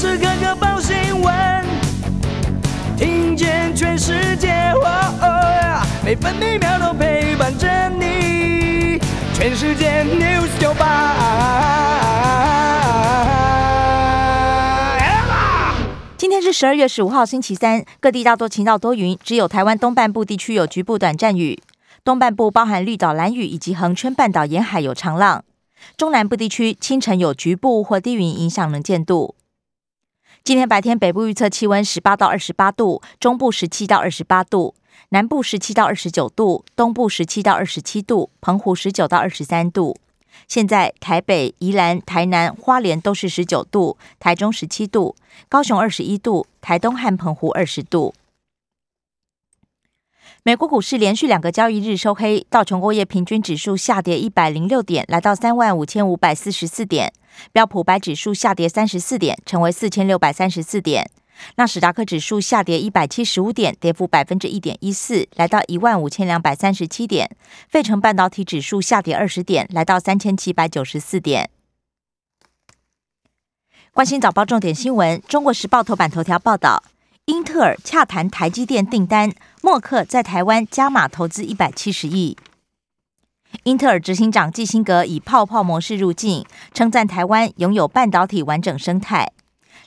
时刻刻报新闻，听见全世界，每分每秒都陪伴着你。全世界 news 九八。今天是十二月十五号，星期三，各地大多晴到多云，只有台湾东半部地区有局部短暂雨。东半部包含绿岛、蓝屿以及恒春半岛沿海有长浪。中南部地区清晨有局部或低云影响能见度。今天白天北部预测气温十八到二十八度，中部十七到二十八度，南部十七到二十九度，东部十七到二十七度，澎湖十九到二十三度。现在台北、宜兰、台南、花莲都是十九度，台中十七度，高雄二十一度，台东和澎湖二十度。美国股市连续两个交易日收黑，道琼工业平均指数下跌一百零六点，来到三万五千五百四十四点；标普白指数下跌三十四点，成为四千六百三十四点；纳斯达克指数下跌一百七十五点，跌幅百分之一点一四，来到一万五千两百三十七点；费城半导体指数下跌二十点，来到三千七百九十四点。关心早报重点新闻，《中国时报》头版头条报道。英特尔洽谈台积电订单，默克在台湾加码投资一百七十亿。英特尔执行长基辛格以泡泡模式入境，称赞台湾拥有半导体完整生态。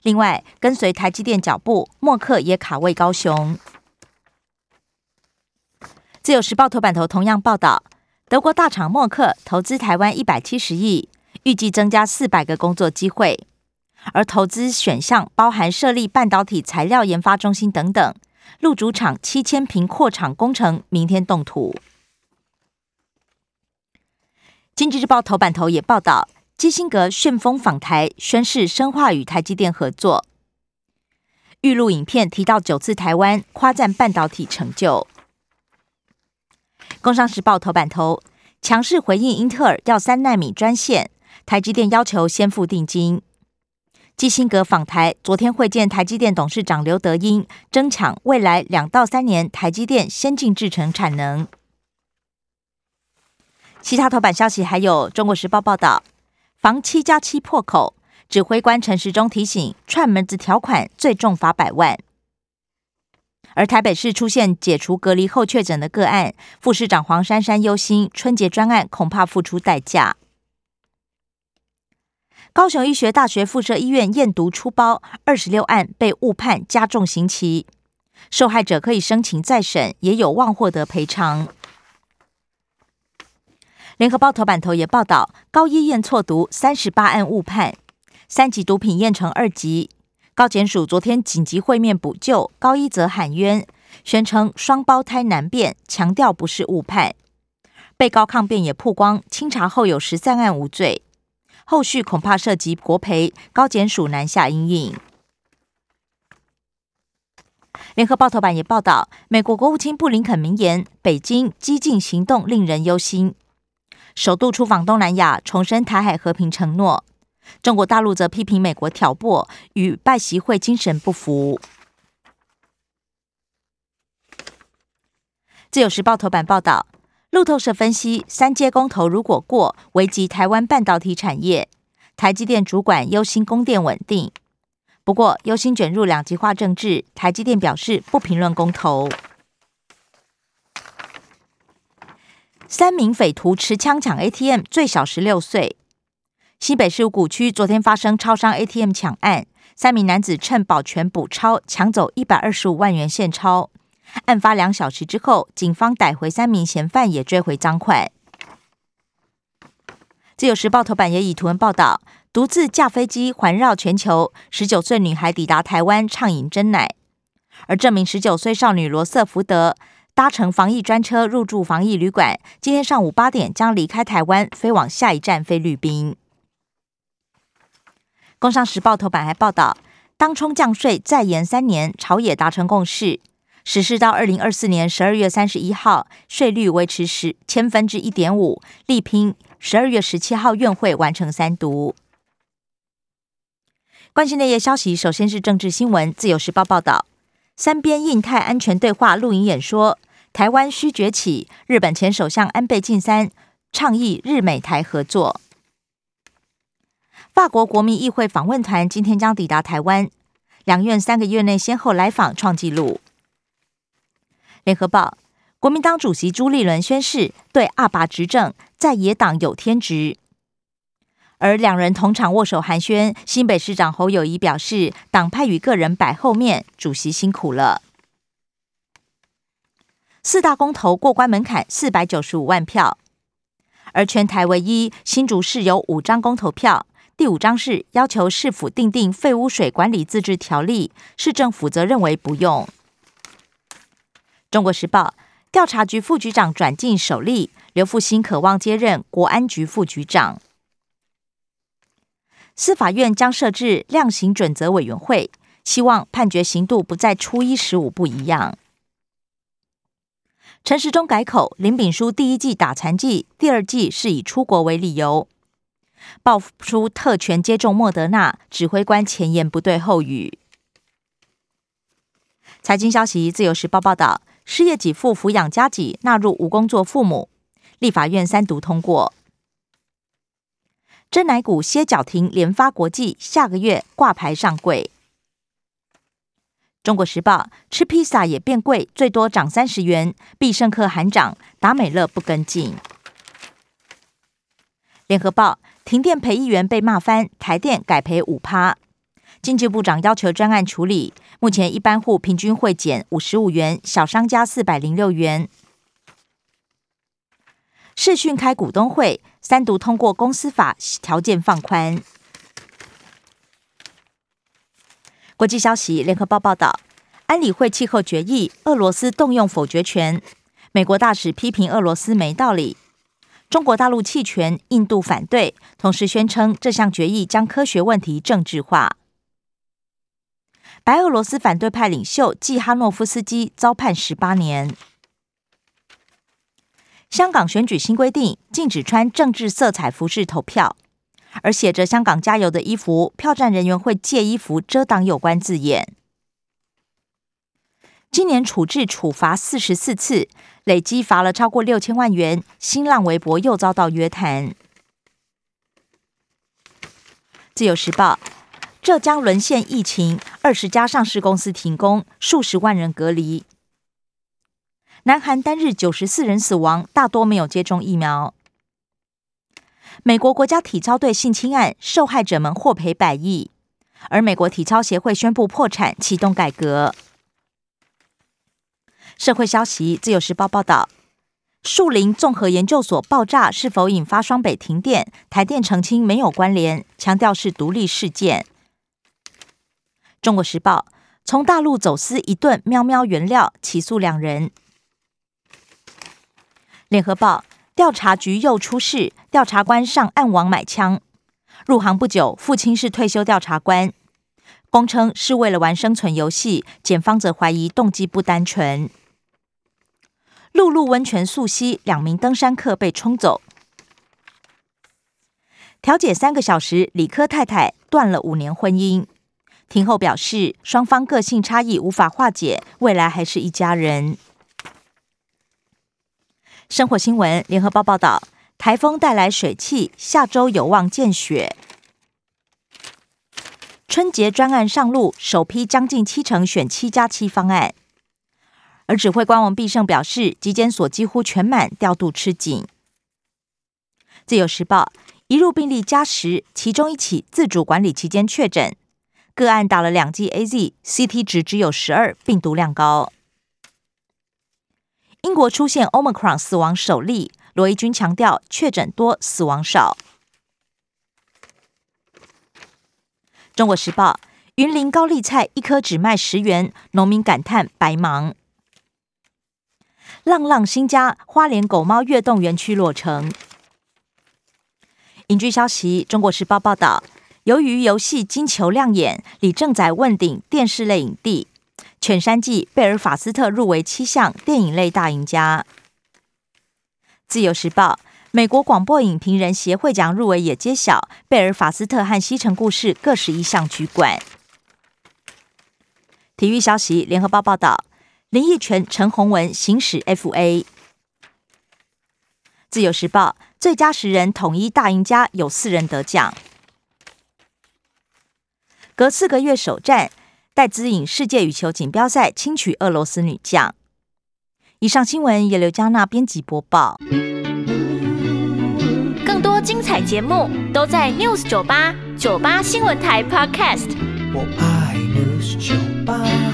另外，跟随台积电脚步，默克也卡位高雄。自由时报头版头同样报道，德国大厂默克投资台湾一百七十亿，预计增加四百个工作机会。而投资选项包含设立半导体材料研发中心等等，陆主厂七千平扩厂工程明天动土。经济日报头版头也报道，基辛格旋风访台，宣誓深化与台积电合作。预录影片提到九次台湾，夸赞半导体成就。工商时报头版头强势回应英特尔要三纳米专线，台积电要求先付定金。基辛格访台，昨天会见台积电董事长刘德英，争抢未来两到三年台积电先进制程产能。其他头版消息还有《中国时报》报道，防七加七破口，指挥官陈时中提醒，串门子条款最重罚百万。而台北市出现解除隔离后确诊的个案，副市长黄珊珊忧心春节专案恐怕付出代价。高雄医学大学附设医院验毒出包，二十六案被误判加重刑期，受害者可以申请再审，也有望获得赔偿。联合报头版头也报道，高一验错毒三十八案误判，三级毒品验成二级。高检署昨天紧急会面补救，高一则喊冤，宣称双胞胎难辨，强调不是误判。被告抗辩也曝光，清查后有十三案无罪。后续恐怕涉及国赔，高检署南下应应。联合报头版也报道，美国国务卿布林肯明言，北京激进行动令人忧心。首度出访东南亚，重申台海和平承诺。中国大陆则批评美国挑拨，与拜习会精神不符。自由时报头版报道。路透社分析，三阶公投如果过，危及台湾半导体产业。台积电主管忧心供电稳定，不过忧心卷入两极化政治。台积电表示不评论公投。三名匪徒持枪抢 ATM，最小十六岁。西北市五股区昨天发生超商 ATM 抢案，三名男子趁保全补超，抢走一百二十五万元现钞。案发两小时之后，警方逮回三名嫌犯，也追回赃款。自由时报头版也以图文报道：独自驾飞机环绕全球，十九岁女孩抵达台湾畅饮真奶。而这名十九岁少女罗瑟福德搭乘防疫专车入住防疫旅馆，今天上午八点将离开台湾，飞往下一站菲律宾。工商时报头版还报道：当冲降税再延三年，朝野达成共识。实施到二零二四年十二月三十一号，税率维持十千分之一点五，力拼十二月十七号院会完成三读。关心内页消息，首先是政治新闻。自由时报报道，三边印太安全对话录影演说，台湾需崛起。日本前首相安倍晋三倡议日美台合作。法国国民议会访问团今天将抵达台湾，两院三个月内先后来访，创纪录。联合报，国民党主席朱立伦宣誓对阿拔执政，在野党有天职。而两人同场握手寒暄，新北市长侯友谊表示，党派与个人摆后面，主席辛苦了。四大公投过关门槛四百九十五万票，而全台唯一新竹市有五张公投票。第五张是要求市府订定废污水管理自治条例，市政府则认为不用。中国时报调查局副局长转进首例，刘复兴渴望接任国安局副局长。司法院将设置量刑准则委员会，希望判决刑度不在初一十五不一样。陈时中改口，林炳书第一季打残剂，第二季是以出国为理由。爆出特权接种莫德纳，指挥官前言不对后语。财经消息，自由时报报道，失业给付抚养家给纳入无工作父母，立法院三读通过。真奶股歇脚停，联发国际下个月挂牌上柜。中国时报吃披萨也变贵，最多涨三十元，必胜客喊涨，达美乐不跟进。联合报。停电赔一元被骂翻，台电改赔五趴。经济部长要求专案处理，目前一般户平均会减五十五元，小商家四百零六元。视讯开股东会，三读通过公司法条件放宽。国际消息，联合报报道，安理会气候决议，俄罗斯动用否决权，美国大使批评俄罗斯没道理。中国大陆弃权，印度反对，同时宣称这项决议将科学问题政治化。白俄罗斯反对派领袖季哈诺夫斯基遭判十八年。香港选举新规定，禁止穿政治色彩服饰投票，而写着“香港加油”的衣服，票站人员会借衣服遮挡有关字眼。今年处置处罚四十四次。累计罚了超过六千万元，新浪微博又遭到约谈。自由时报：浙江沦陷疫情，二十家上市公司停工，数十万人隔离。南韩单日九十四人死亡，大多没有接种疫苗。美国国家体操队性侵案受害者们获赔百亿，而美国体操协会宣布破产，启动改革。社会消息，《自由时报》报道，树林综合研究所爆炸是否引发双北停电？台电澄清没有关联，强调是独立事件。《中国时报》从大陆走私一吨喵喵原料，起诉两人。《联合报》调查局又出事，调查官上暗网买枪，入行不久，父亲是退休调查官，公称是为了玩生存游戏，检方则怀疑动机不单纯。露露温泉溯溪，两名登山客被冲走。调解三个小时，理科太太断了五年婚姻。庭后表示，双方个性差异无法化解，未来还是一家人。生活新闻，联合报报道，台风带来水汽，下周有望见雪。春节专案上路，首批将近七成选七加七方案。而指挥官王必胜表示，基检所几乎全满，调度吃紧。自由时报一入病例加十，其中一起自主管理期间确诊个案打了两剂 A Z，CT 值只有十二，病毒量高。英国出现 Omicron 死亡首例，罗伊军强调确诊多，死亡少。中国时报云林高丽菜一颗只卖十元，农民感叹白忙。浪浪新家花莲狗猫跃动园区落成。影剧消息，《中国时报》报道，由于游戏金球亮眼，李正宰问鼎电视类影帝，《犬山记》贝尔法斯特入围七项电影类大赢家。自由时报，美国广播影评人协会奖入围也揭晓，贝尔法斯特和西城故事各十一项居冠。体育消息，《联合报》报道。林奕泉、陈宏文行使 FA。自由时报最佳十人统一大赢家有四人得奖。隔四个月首战，戴资颖世界羽球锦标赛轻取俄罗斯女将。以上新闻由刘嘉娜编辑播报。更多精彩节目都在 News 九八九八新闻台 Podcast。我爱 News 酒吧。